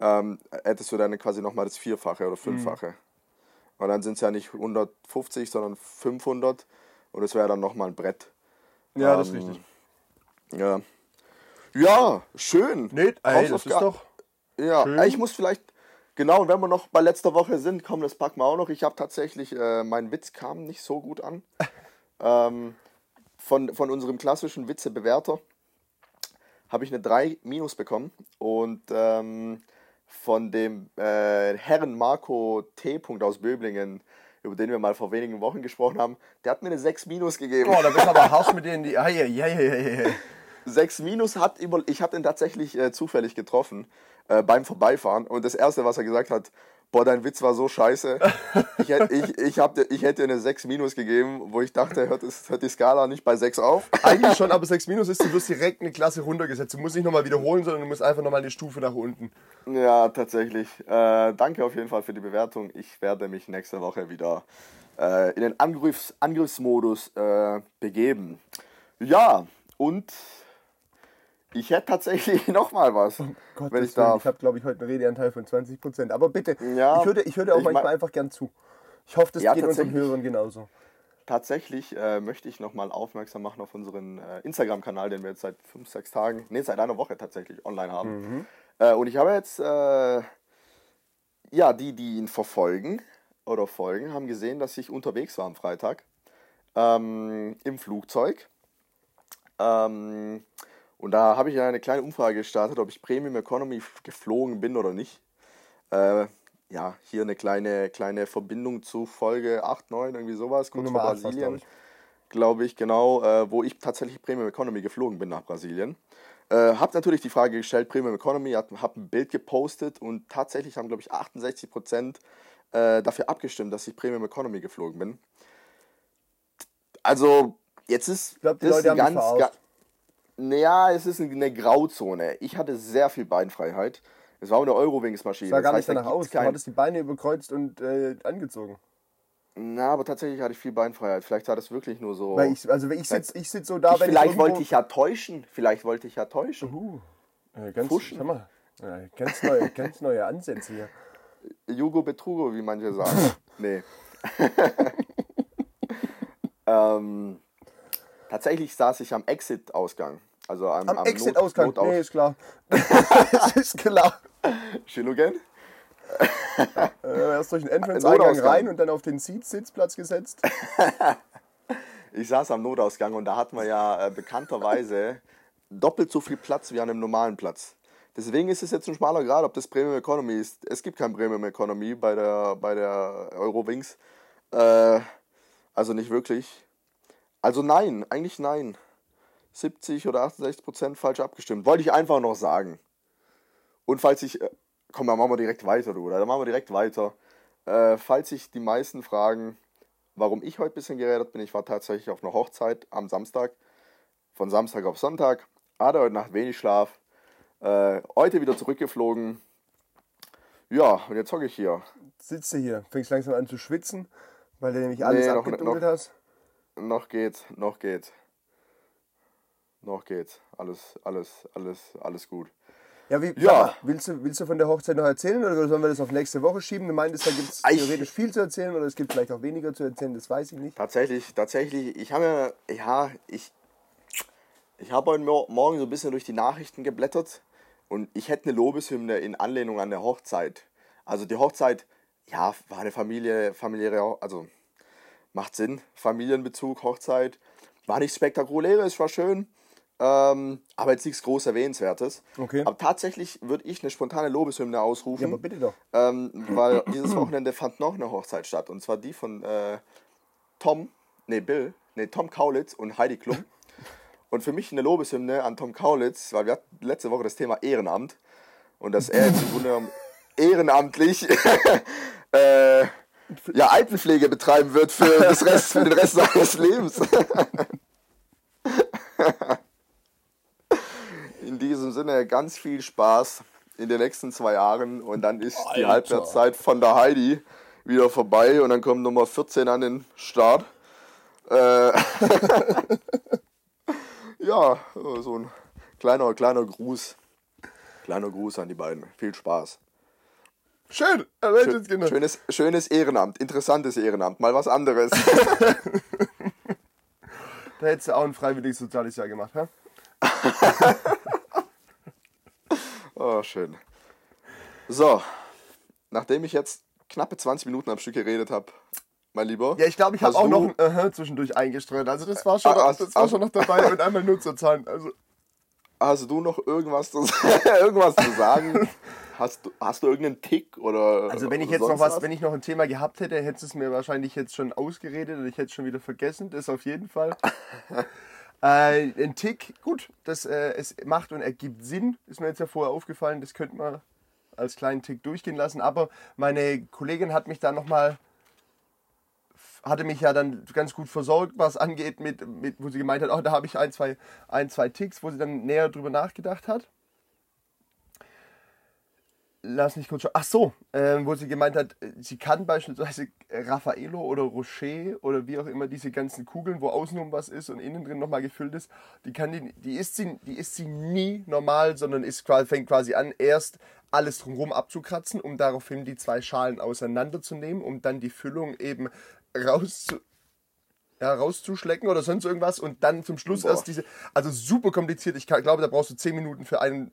ähm, hättest du dann quasi nochmal das Vierfache oder Fünffache. Und dann sind es ja nicht 150, sondern 500. Und das wäre dann nochmal ein Brett. Ja, das ist Ähm, richtig. Ja. Ja, schön. Nee, ey, das ist doch. Ja, Schön. ich muss vielleicht, genau, und wenn wir noch bei letzter Woche sind, komm, das packen wir auch noch. Ich habe tatsächlich, äh, mein Witz kam nicht so gut an. ähm, von, von unserem klassischen Witzebewerter habe ich eine 3 minus bekommen. Und ähm, von dem äh, Herren Marco T. Aus Böblingen, über den wir mal vor wenigen Wochen gesprochen haben, der hat mir eine 6 minus gegeben. Oh, da bist du aber harsch mit denen, die. Ja, ja, ja, ja, ja. 6 minus hat über, ich habe den tatsächlich äh, zufällig getroffen äh, beim Vorbeifahren und das erste, was er gesagt hat, boah, dein Witz war so scheiße. Ich, hätt, ich, ich, hab, ich hätte dir eine 6 minus gegeben, wo ich dachte, hört, es, hört die Skala nicht bei 6 auf. Eigentlich schon, aber 6 Minus ist, du wirst direkt eine Klasse runtergesetzt. Du musst nicht nochmal wiederholen, sondern du musst einfach nochmal eine Stufe nach unten. Ja, tatsächlich. Äh, danke auf jeden Fall für die Bewertung. Ich werde mich nächste Woche wieder äh, in den Angriffs, Angriffsmodus äh, begeben. Ja, und ich hätte tatsächlich nochmal was, Gott, wenn ich ich darf. habe, glaube ich, heute einen Redeanteil von 20%. Aber bitte, Ja, ich höre ich hör auch ich mein- manchmal einfach gern zu. Ich hoffe, das Ja, geht unseren. Hörern genauso. Tatsächlich äh, möchte ich nochmal aufmerksam machen auf unseren äh, Instagram-Kanal, den wir jetzt seit fünf, sechs Tagen, nee, seit einer Woche tatsächlich online haben. Äh, und ich habe jetzt, äh, ja, die, die ihn verfolgen oder folgen, haben gesehen, dass ich unterwegs war am Freitag ähm, im Flugzeug. Ähm, und da habe ich ja eine kleine Umfrage gestartet, ob ich Premium Economy geflogen bin oder nicht. Äh, ja, hier eine kleine, kleine Verbindung zu Folge 8, 9, irgendwie sowas, kurz vor Brasilien. Glaube ich, genau, äh, wo ich tatsächlich Premium Economy geflogen bin nach Brasilien. Äh, hab natürlich die Frage gestellt, Premium Economy, hab, hab ein Bild gepostet und tatsächlich haben, glaube ich, 68 Prozent äh, dafür abgestimmt, dass ich Premium Economy geflogen bin. Also, jetzt ist Ich glaube, die das Leute haben ganz, ga, verarscht. Naja, es ist eine Grauzone. Ich hatte sehr viel Beinfreiheit. Es war auch eine Eurowings-Maschine. Sah Das gar heißt, nicht da danach aus. gibt's Du kein- hattest die Beine überkreuzt und äh, angezogen. Na, aber tatsächlich hatte ich viel Beinfreiheit. Vielleicht war das wirklich nur so. Weil ich, also ich sitze ich sitz so da, Ich- wenn vielleicht ich irgendwo, wollte ich ja täuschen. Vielleicht wollte ich ja täuschen. Uh, äh, ganz, Fuschen. Mal, äh, ganz, neue, ganz neue Ansätze hier. Jugo Betrugo, wie manche sagen. nee. ähm, tatsächlich saß ich am Exit-Ausgang. Also am, Am am Exit-Ausgang, Notaus- nee, ist klar. das ist klar. Schillugen? Äh, erst durch den Entrance-Eingang rein und dann auf den Seat-Sitzplatz gesetzt. Ich saß am Notausgang und da hatten wir ja äh, bekannterweise doppelt so viel Platz wie an einem normalen Platz. Deswegen ist es jetzt ein schmaler Grad, ob das Premium Economy ist. Es gibt kein Premium Economy bei der, bei der Eurowings. Äh, also nicht wirklich. Also nein, eigentlich nein. 70 oder 68 Prozent falsch abgestimmt. Wollte ich einfach noch sagen. Und falls ich. äh, Komm, dann machen wir direkt weiter, du. Oder? Dann machen wir direkt weiter. Äh, falls sich die meisten fragen, warum ich heute ein bisschen geredet bin, ich war tatsächlich auf einer Hochzeit am Samstag. Von Samstag auf Sonntag. Hatte heute Nacht wenig Schlaf. Äh, heute wieder zurückgeflogen. Ja, und jetzt hocke ich hier. Sitzt du hier, fängst langsam an zu schwitzen, weil du nämlich alles Nee, noch- abgedunkelt noch- hast. Noch geht's, noch geht's. Noch geht's. Alles, alles, alles, alles gut. Ja, wie, Ja. mal, willst, du, willst du von der Hochzeit noch erzählen oder sollen wir das auf nächste Woche schieben? Du meintest, da gibt es theoretisch viel zu erzählen oder es gibt vielleicht auch weniger zu erzählen, das weiß ich nicht. Tatsächlich, tatsächlich, ich habe ja, ja, ich, ich habe heute Mor- Morgen so ein bisschen durch die Nachrichten geblättert und ich hätte eine Lobeshymne in Anlehnung an der Hochzeit. Also die Hochzeit, ja, war eine Familie, familiäre, also macht Sinn, Familienbezug, Hochzeit. War nicht spektakulär, es war schön, ähm, aber jetzt nichts groß Erwähnenswertes. Okay. Aber tatsächlich würde ich eine spontane Lobeshymne ausrufen. Ja, aber bitte doch. Ähm, weil dieses Wochenende fand noch eine Hochzeit statt. Und zwar die von äh, Tom, nee, Bill, nee, Tom Kaulitz und Heidi Klum. Und für mich eine Lobeshymne an Tom Kaulitz, weil wir hatten letzte Woche das Thema Ehrenamt. Und dass er jetzt im Grunde genommen ehrenamtlich äh, ja, Altenpflege betreiben wird für, das Rest, für den Rest seines Lebens. Sinne ganz viel Spaß in den nächsten zwei Jahren und dann ist die Alter. Halbwertszeit von der Heidi wieder vorbei und dann kommt Nummer 14 an den Start. Äh, ja, so ein kleiner, kleiner Gruß. Kleiner Gruß an die beiden. Viel Spaß. Schön, jetzt genau. Schönes, schönes Ehrenamt, interessantes Ehrenamt, mal was anderes. Da hättest du auch ein freiwilliges soziales Jahr gemacht, hä? Oh, schön. So, nachdem ich jetzt knappe 20 Minuten am Stück geredet habe, mein Lieber. Ja, ich glaube, ich habe auch noch ein Aha zwischendurch eingestreut. Also das war schon, Ah, das war schon noch dabei und einmal nur zur Zahlen. Also Hast du noch irgendwas zu, irgendwas zu sagen? Hast du, hast du irgendeinen Tick oder. Also wenn ich jetzt noch sonst was, wenn ich noch ein Thema gehabt hätte, hättest du es mir wahrscheinlich jetzt schon ausgeredet und ich hätte es schon wieder vergessen. Das auf jeden Fall. Äh, ein Tick, gut, das äh, es macht und ergibt Sinn, ist mir jetzt ja vorher aufgefallen. Das könnte man als kleinen Tick durchgehen lassen. Aber meine Kollegin hat mich da nochmal hatte mich ja dann ganz gut versorgt, was angeht, mit, mit wo sie gemeint hat, oh, da habe ich ein zwei, ein, zwei Ticks, wo sie dann näher drüber nachgedacht hat. Lass mich kurz schauen. Ach so, ähm, wo sie gemeint hat, äh, sie kann beispielsweise Raffaello oder Rocher oder wie auch immer diese ganzen Kugeln, wo außenrum was ist und innen drin nochmal gefüllt ist, die kann die, die isst sie, die isst sie nie normal, sondern ist fängt quasi an, erst alles drumherum abzukratzen, um daraufhin die zwei Schalen auseinanderzunehmen, um dann die Füllung eben rauszu, ja, rauszuschlecken oder sonst irgendwas und dann zum Schluss Boah. erst diese, also super kompliziert. Ich kann- glaube, da brauchst du 10 Minuten für einen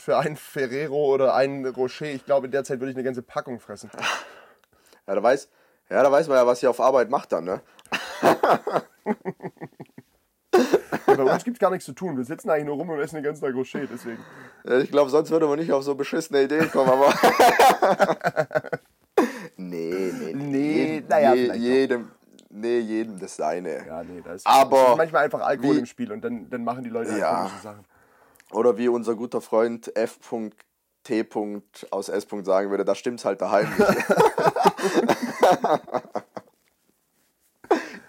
für einen Ferrero oder einen Rocher. Ich glaube, in der Zeit würde ich eine ganze Packung fressen. Ja, da weiß, ja, da weiß man ja, was ihr auf Arbeit macht dann, ne? Ja, bei uns gibt es gar nichts zu tun. Wir sitzen eigentlich nur rum und essen den ganzen Tag Rocher. Deswegen. Ja, Ich glaube, sonst würde man nicht auf so beschissene Ideen kommen, aber. nee, nee. Nee, jedem, naja, doch. jedem, nee, jedem das seine. Ja, nee, da ist, Aber manchmal einfach Alkohol wie- im Spiel und dann, dann machen die Leute halt Ja. komische Sachen. Oder wie unser guter Freund F.T. aus S. sagen würde, da stimmt's halt daheim nicht.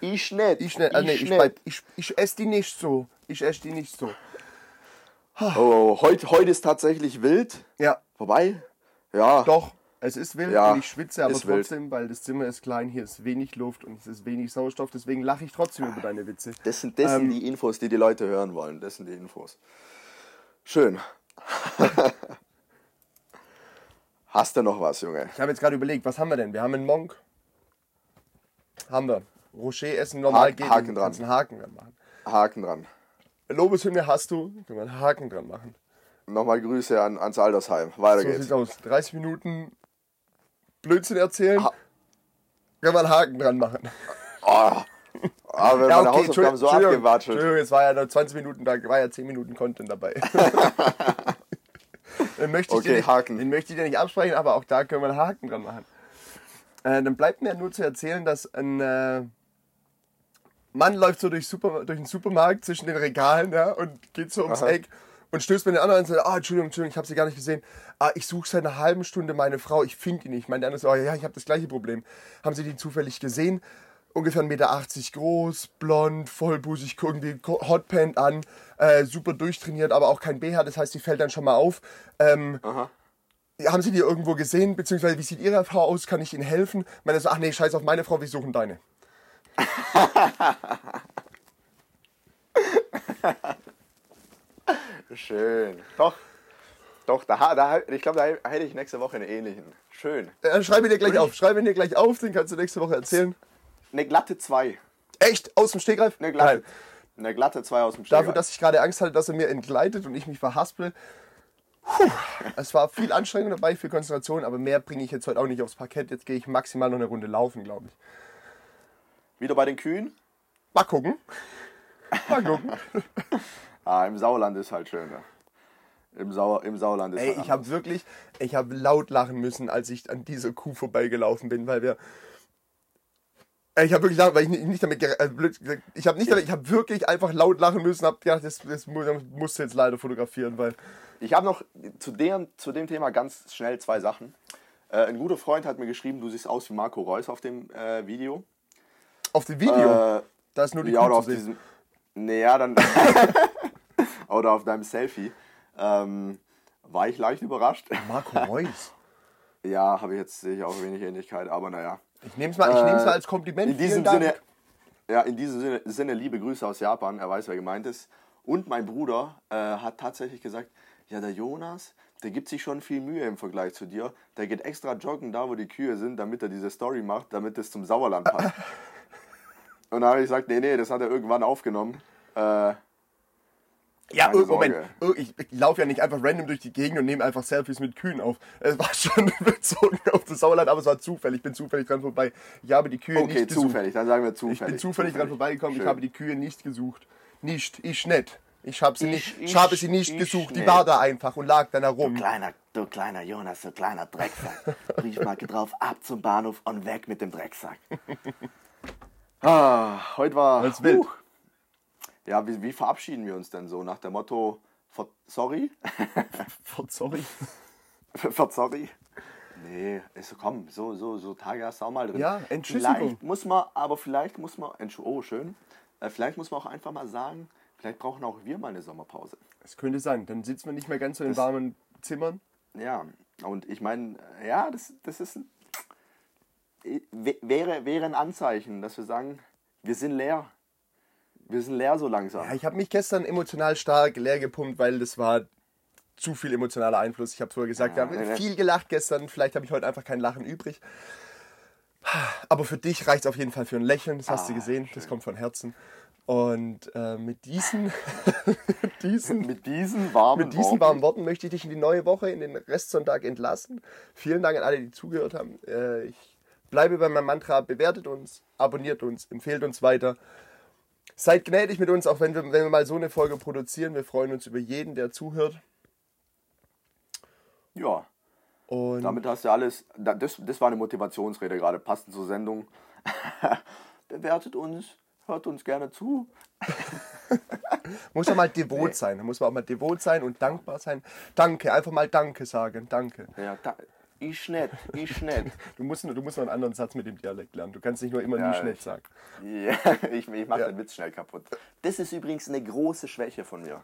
ich nicht. Ich, ne, äh, nee, ich, bleib, ich, ich esse die nicht so. Ich esse die nicht so. Oh, heute, heute ist tatsächlich wild. Ja, Wobei, ja. doch. Es ist wild Ja, und ich schwitze, aber ist wild. trotzdem, weil das Zimmer ist klein, hier ist wenig Luft und es ist wenig Sauerstoff, deswegen lache ich trotzdem über deine Witze. Das sind, das sind Ähm, die Infos, die die Leute hören wollen. Das sind die Infos. Schön. Hast du noch was, Junge? Ich habe jetzt gerade überlegt, was haben wir denn? Wir haben einen Monk. Haben wir. Rocher essen normal Haken- geht. Haken dran. einen Haken dran machen. Haken dran. Lobeshymne hast du, können wir einen Haken dran machen. Nochmal Grüße an, ans Altersheim. Weiter So geht's. sieht's aus. 30 Minuten Blödsinn erzählen, Ha- können wir einen Haken dran machen. Oh. Aber meine Hausaufgaben so Entschuldigung, abgewatschelt. Entschuldigung, es war ja nur 20 Minuten, da war ja 10 Minuten Content dabei. den, möchte ich Okay, dir nicht, Haken. den möchte ich dir nicht absprechen, aber auch da können wir einen Haken dran machen. Äh, dann bleibt mir nur zu erzählen, dass ein äh, Mann läuft so durch, Super, durch den Supermarkt zwischen den Regalen ja, und geht so ums Aha. Eck und stößt bei den anderen an und sagt, ah, Entschuldigung, Entschuldigung, ich habe sie gar nicht gesehen. Ah, ich suche seit einer halben Stunde meine Frau, ich finde die nicht. Mein der andere so, oh, ja, ich habe das gleiche Problem. Haben Sie die zufällig gesehen? Ungefähr 1,80 Meter groß, blond, vollbusig, irgendwie Hotpant an, äh, super durchtrainiert, aber auch kein BH, das heißt, die fällt dann schon mal auf. Ähm, haben Sie die irgendwo gesehen? Beziehungsweise, wie sieht Ihre Frau aus? Kann ich Ihnen helfen? Meine so, ach nee, scheiß auf meine Frau, wir suchen deine. Schön. Doch. Doch, da, da, ich glaube, da hätte ich nächste Woche einen ähnlichen. Schön. Äh, schreib ihn dir gleich auf. Schreib ihn dir gleich auf, den kannst du nächste Woche erzählen. Eine glatte 2. Echt? Aus dem Stegreif? Eine glatte, eine glatte 2 aus dem Stegreif. Dafür, dass ich gerade Angst hatte, dass er mir entgleitet und ich mich verhaspel. Puh, es war viel Anstrengung dabei, viel Konzentration, aber mehr bringe ich jetzt heute auch nicht aufs Parkett. Jetzt gehe ich maximal noch eine Runde laufen, glaube ich. Wieder bei den Kühen? Mal gucken. Mal gucken. Ah, im Sauerland ist halt schön. Ne? Im, Sau Im Sauerland ist Ey, halt ich habe wirklich, ich habe laut lachen müssen, als ich an dieser Kuh vorbeigelaufen bin, weil wir. Ich habe wirklich lachen, weil ich nicht, damit äh, blöd gesagt, ich habe nicht damit, ich habe wirklich einfach laut lachen müssen, habe gedacht, das, das mu- das musst du jetzt leider fotografieren, weil Ich habe noch zu dem, zu dem Thema ganz schnell zwei Sachen. Äh, ein guter Freund hat mir geschrieben, du siehst aus wie Marco Reus auf dem äh, Video. auf dem Video, Äh, da ist nur die ja, oder auf diesem. Naja, dann. oder auf deinem Selfie. Ähm, war ich leicht überrascht. Marco Reus. ja, habe ich jetzt sehe ich auch wenig Ähnlichkeit, aber naja. Ich nehme es mal, ich nehm's mal als Kompliment. In diesem. Sinne, ja, in diesem Sinne, Sinne liebe Grüße aus Japan. Er weiß, wer gemeint ist. Und mein Bruder äh, hat tatsächlich gesagt, ja, der Jonas, der gibt sich schon viel Mühe im Vergleich zu dir. Der geht extra joggen da, wo die Kühe sind, damit er diese Story macht, damit es zum Sauerland passt. Und dann habe ich gesagt, nee, nee, das hat er irgendwann aufgenommen. Äh, Ja, Keine Moment. Sorge. Ich, ich laufe ja nicht einfach random durch die Gegend und nehme einfach Selfies mit Kühen auf. Es war schon bezogen auf das Sauerland, aber es war zufällig. Ich bin zufällig dran vorbei. Ich habe die Kühe okay, nicht gesucht. zufällig, dann sagen wir zufällig. Ich bin zufällig dran vorbeigekommen. Ich Schön. habe die Kühe nicht gesucht. Nicht, ich nicht. Ich habe sie, Ich- nicht, ich, habe sie nicht ich gesucht. Die nicht. war da einfach und lag dann herum. Kleiner, du kleiner Jonas, du kleiner Drecksack. Briefmarke drauf, ab zum Bahnhof und weg mit dem Drecksack. Ah, heute war. Als wild. Huch. Ja, wie, wie verabschieden wir uns denn so? Nach dem Motto, ver, sorry? Sorry. Ver- sorry? Nee, ist, komm, so, so, so Tage hast du auch mal drin. Ja, Entschuldigung. Vielleicht muss man, aber vielleicht muss man, oh schön, äh, vielleicht muss man auch einfach mal sagen, vielleicht brauchen auch wir mal eine Sommerpause. Es könnte sein. Dann sitzen wir nicht mehr ganz so in Das- warmen Zimmern. Ja, und ich meine, ja, das, das ist ein, w- wäre, wäre ein Anzeichen, dass wir sagen, wir sind leer. Wir sind leer so langsam. Ja, ich habe mich gestern emotional stark leer gepumpt, weil das war zu viel emotionaler Einfluss. Ich habe vorher gesagt, wir haben nee, viel gelacht gestern. Vielleicht habe ich heute einfach kein Lachen übrig. Aber für dich reicht es auf jeden Fall für ein Lächeln. Das hast du Ah, gesehen. Das schön. kommt von Herzen. Und äh, mit diesen, mit diesen, Mit diesen warmen mit diesen Worten- warmen Worten möchte ich dich in die neue Woche, in den Restsonntag entlassen. Vielen Dank an alle, die zugehört haben. Äh, ich bleibe bei meinem Mantra, bewertet uns, abonniert uns, empfehlt uns weiter. Seid gnädig mit uns, auch wenn wir, wenn wir mal so eine Folge produzieren. Wir freuen uns über jeden, der zuhört. Ja, Und damit hast du alles. da- Das, das war eine Motivationsrede gerade, passend zur Sendung. Bewertet uns, hört uns gerne zu. muss man mal devot sein. Da muss man auch mal devot sein und dankbar sein. Danke, einfach mal Danke sagen. Danke. Ja, da, ich nicht, ich nicht. Du musst, du musst noch einen anderen Satz mit dem Dialekt lernen. Du kannst nicht nur immer Ja, nie schnell ich- sagen. Ja, ich, ich mache Ja. den Witz schnell kaputt. Das ist übrigens eine große Schwäche von mir.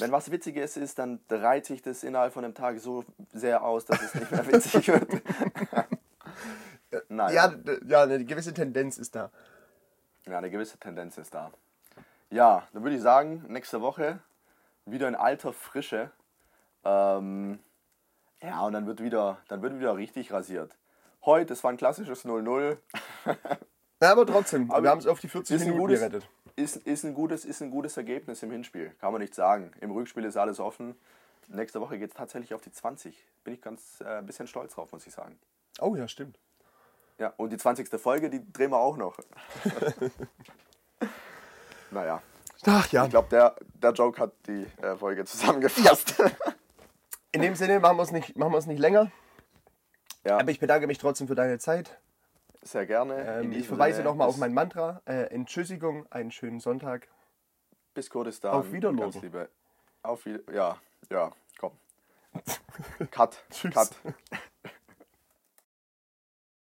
Wenn was Witziges ist, dann reiht sich das innerhalb von einem Tag so sehr aus, dass es nicht mehr witzig wird. naja. Ja, ja, eine gewisse Tendenz ist da. Ja, eine gewisse Tendenz ist da. Ja, dann würde ich sagen, nächste Woche wieder in alter Frische. Ähm, ja, und dann wird wieder, dann wird wieder richtig rasiert. Heute, es war ein klassisches 0-0. Ja, aber trotzdem, Aber wir haben es auf die 40 Ist ein, Minuten gutes, gerettet. ist, ist, ein gutes, ist ein gutes Ergebnis im Hinspiel, kann man nicht sagen. Im Rückspiel ist alles offen. Nächste Woche geht es tatsächlich auf die 20. Bin ich ganz äh, ein bisschen stolz drauf, muss ich sagen. Oh ja, stimmt. Ja, und die 20. Folge, die drehen wir auch noch. naja, Ach ja. ich glaube, der, der Joke hat die äh, Folge zusammengefasst. In dem Sinne machen wir es nicht, machen wir es nicht länger. ja, Aber ich bedanke mich trotzdem für deine Zeit. sehr gerne. Ähm, ich verweise nochmal auf mein Mantra. Äh, Entschuldigung, einen schönen Sonntag. Bis Kurdistan. Auf Wiederlogen. Ganz liebe. Auf Wieder Ja, ja, komm. Cut. Tschüss. Cut.